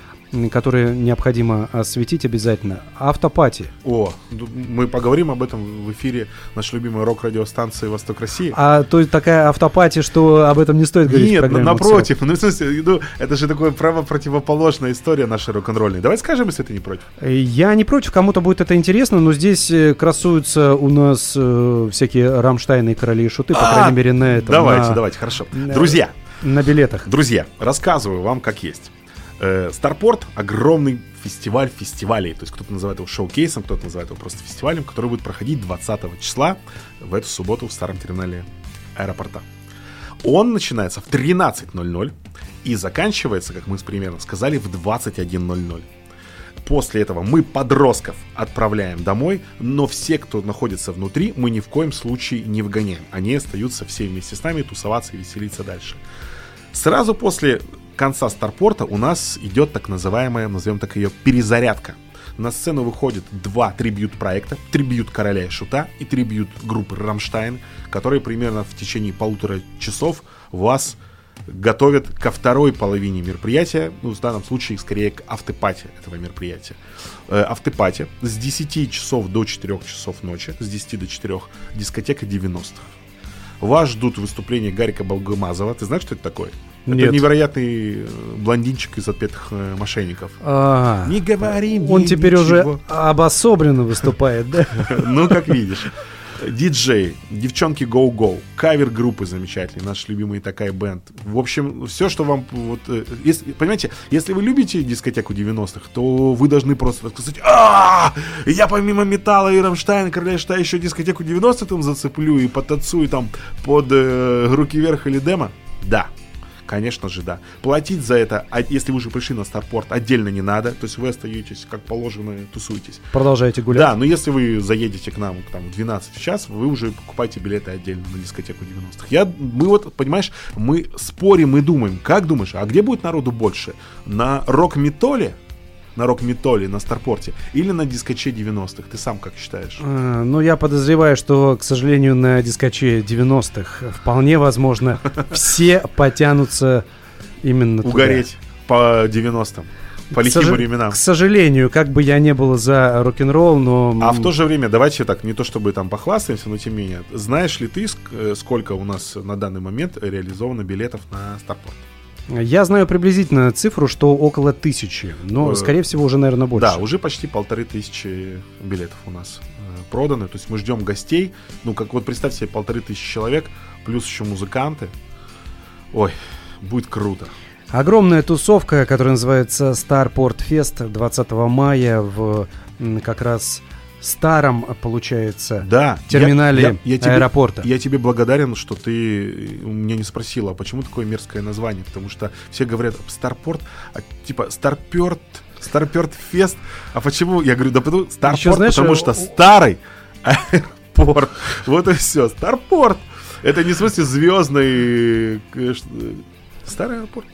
которые необходимо осветить обязательно? Автопати. О, мы поговорим об этом в эфире нашей любимой рок-радиостанции «Восток России». А то есть такая автопати, что об этом не стоит говорить Нет, напротив, ну, в смысле, ну, это же такое право противоположная история нашей рок-н-ролльной. Давай скажем, если ты не против. Я не против, кому-то будет это интересно, но здесь э, красуются у нас э, всякие Рамштайны и Короли и Шуты, по А, крайней мере, на этом. Давайте, давайте, хорошо. Друзья, На билетах. Друзья, рассказываю вам как есть. Э, Старпорт — огромный фестиваль фестивалей. То есть кто-то называет его шоу-кейсом, кто-то называет его просто фестивалем, который будет проходить 20 числа в эту субботу в старом терминале аэропорта. Он начинается в 13.00 и заканчивается, как мы примерно сказали, в 21.00. После этого мы подростков отправляем домой, но все, кто находится внутри, мы ни в коем случае не выгоняем. Они остаются все вместе с нами тусоваться и веселиться дальше. Сразу после конца Старпорта у нас идет так называемая, назовем так ее, перезарядка. На сцену выходят два трибьют проекта, трибьют Короля и Шута и трибьют группы Рамштайн, которые примерно в течение полутора часов вас готовят ко второй половине мероприятия, ну, в данном случае, скорее, к автопате этого мероприятия. Э, автопате с 10 часов до 4 часов ночи, с 10 до 4, дискотека 90-х. Вас ждут выступления Гарика Болгумазова. Ты знаешь, что это такое? Нет. Это невероятный э, блондинчик из отпетых э, мошенников. А, Не говори он мне теперь ничего. уже обособленно выступает, да? Ну, как видишь. Диджей, девчонки Go Go, кавер группы замечательные, наш любимый такая бенд. В общем, все, что вам вот, э, если, понимаете, если вы любите дискотеку 90-х, то вы должны просто сказать, а я помимо металла и Рамштайн, Короля Шта еще дискотеку 90-х там зацеплю и потанцую там под э, руки вверх или демо. Да, Конечно же, да. Платить за это, а если вы уже пришли на Старпорт, отдельно не надо. То есть вы остаетесь, как положено, тусуетесь. Продолжайте гулять. Да, но если вы заедете к нам там, в 12 в час, вы уже покупаете билеты отдельно на дискотеку 90-х. Я, мы вот, понимаешь, мы спорим и думаем. Как думаешь, а где будет народу больше? На рок-метоле? На рок-метоле, на Старпорте? Или на дискоче 90-х? Ты сам как считаешь? А, Ну, я подозреваю, что, к сожалению, на дискоче 90-х вполне возможно все потянутся именно. Угореть по 90-м. По лихим сожа- временам. К сожалению, как бы я не был за рок-н-ролл, но... А в то же время, давайте так, не то чтобы там похвастаемся, но тем не менее, знаешь ли ты, э, сколько у нас на данный момент реализовано билетов на Старпорт? Я знаю приблизительно цифру, что около тысячи, но, Э, скорее всего, уже, наверное, больше. Да, уже почти полторы тысячи билетов у нас э, проданы. То есть мы ждем гостей. Ну, как вот представьте себе, полторы тысячи человек, плюс еще музыканты. Ой, будет круто. Огромная тусовка, которая называется Starport Fest 20 мая в как раз старом, получается, Да. терминале я- я- я тебе- аэропорта. Я тебе благодарен, что ты у меня не спросила, а почему такое мерзкое название? Потому что все говорят Старпорт, а, типа Старперт, Старперт Фест. А почему? Я говорю, да потому Старпорт, Еще, знаешь, потому э, что старый аэропорт. Вот и все. Старпорт. Это не в смысле звездный... э, э, Старый аэропорт.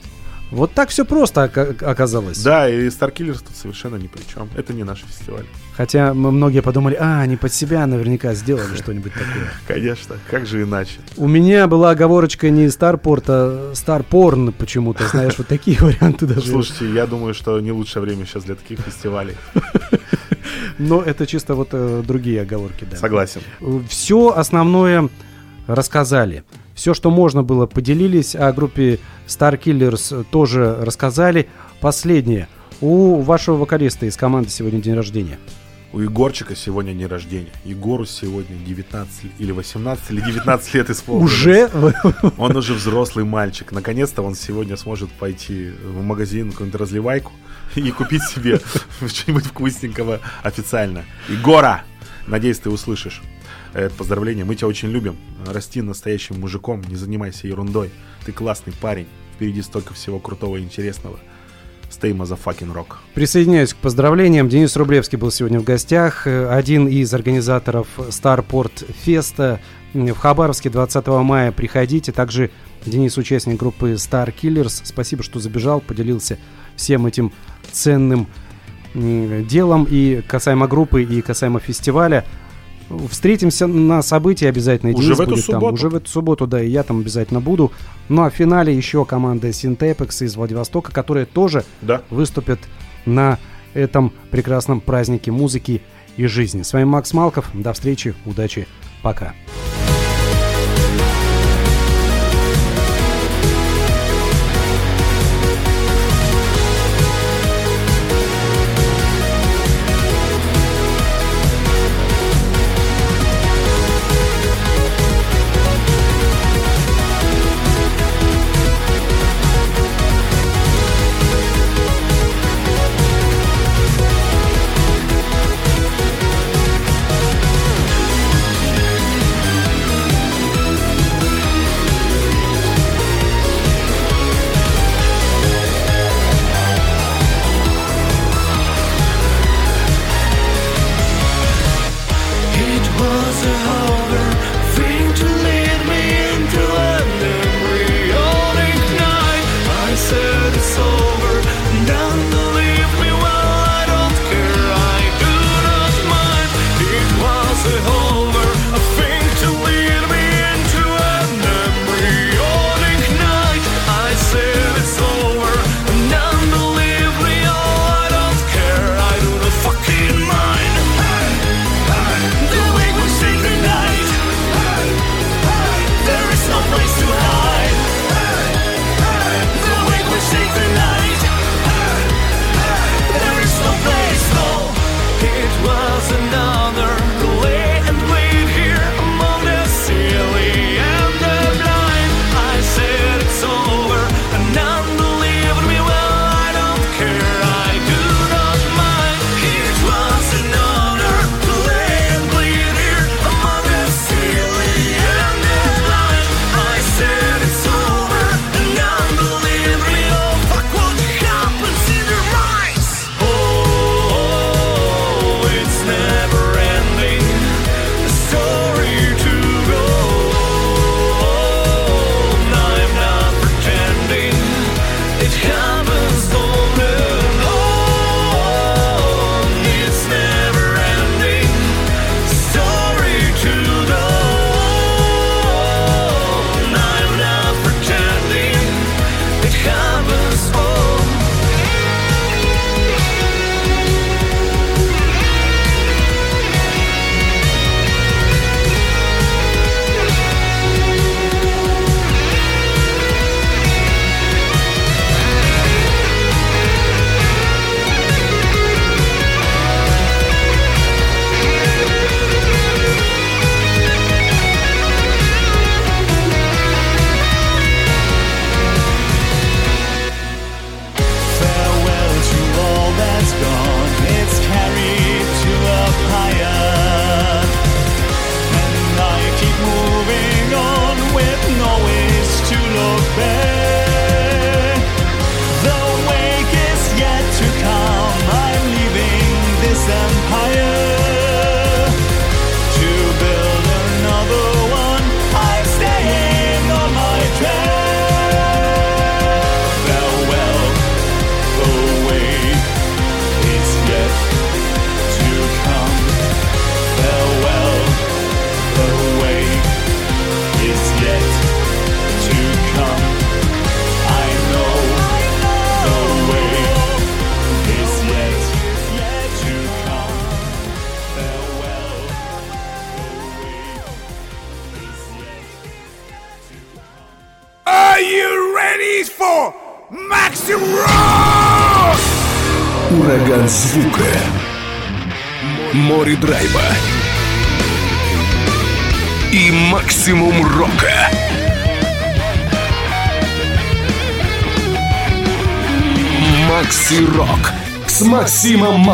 Вот так все просто ока- оказалось. Да, и Старкиллерс тут совершенно ни при чем. Это не наш фестиваль. Хотя м- многие подумали, а, они под себя наверняка сделали что-нибудь такое. Конечно, как же иначе? У меня была оговорочка не Старпорт, а Старпорн почему-то, знаешь, вот такие варианты даже. Слушайте, я думаю, что не лучшее время сейчас для таких фестивалей. Но это чисто вот э, другие оговорки, да. Согласен. Все основное рассказали. Все, что можно было, поделились. О группе Star Killers тоже рассказали. Последнее. У вашего вокалиста из команды сегодня день рождения. У Егорчика сегодня день рождения. Егору сегодня 19 или 18 или 19 лет исполнилось. Уже? Он уже взрослый мальчик. Наконец-то он сегодня сможет пойти в магазин, какую-нибудь разливайку и купить себе что-нибудь вкусненького официально. Егора! Надеюсь, ты услышишь это поздравление. Мы тебя очень любим. Расти настоящим мужиком, не занимайся ерундой. Ты классный парень. Впереди столько всего крутого и интересного. Stay motherfucking rock. Присоединяюсь к поздравлениям. Денис Рублевский был сегодня в гостях. Один из организаторов Starport Феста в Хабаровске 20 мая. Приходите. Также Денис участник группы Star Killers. Спасибо, что забежал, поделился всем этим ценным делом и касаемо группы, и касаемо фестиваля. Встретимся на событии обязательно. Уже Денис в эту будет там. субботу? Уже в эту субботу, да, и я там обязательно буду. Ну а в финале еще команда Синтепекс из Владивостока, которая тоже Да. выступят на этом прекрасном празднике музыки и жизни. С вами Макс Малков. До встречи, удачи, пока.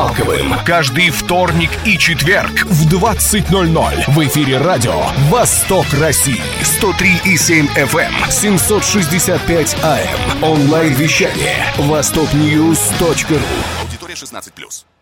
Малковым. Каждый вторник и четверг в 20.00 в эфире радио «Восток России». 103,7 FM, 765 AM. Онлайн-вещание. Востокньюз.ру Аудитория 16+.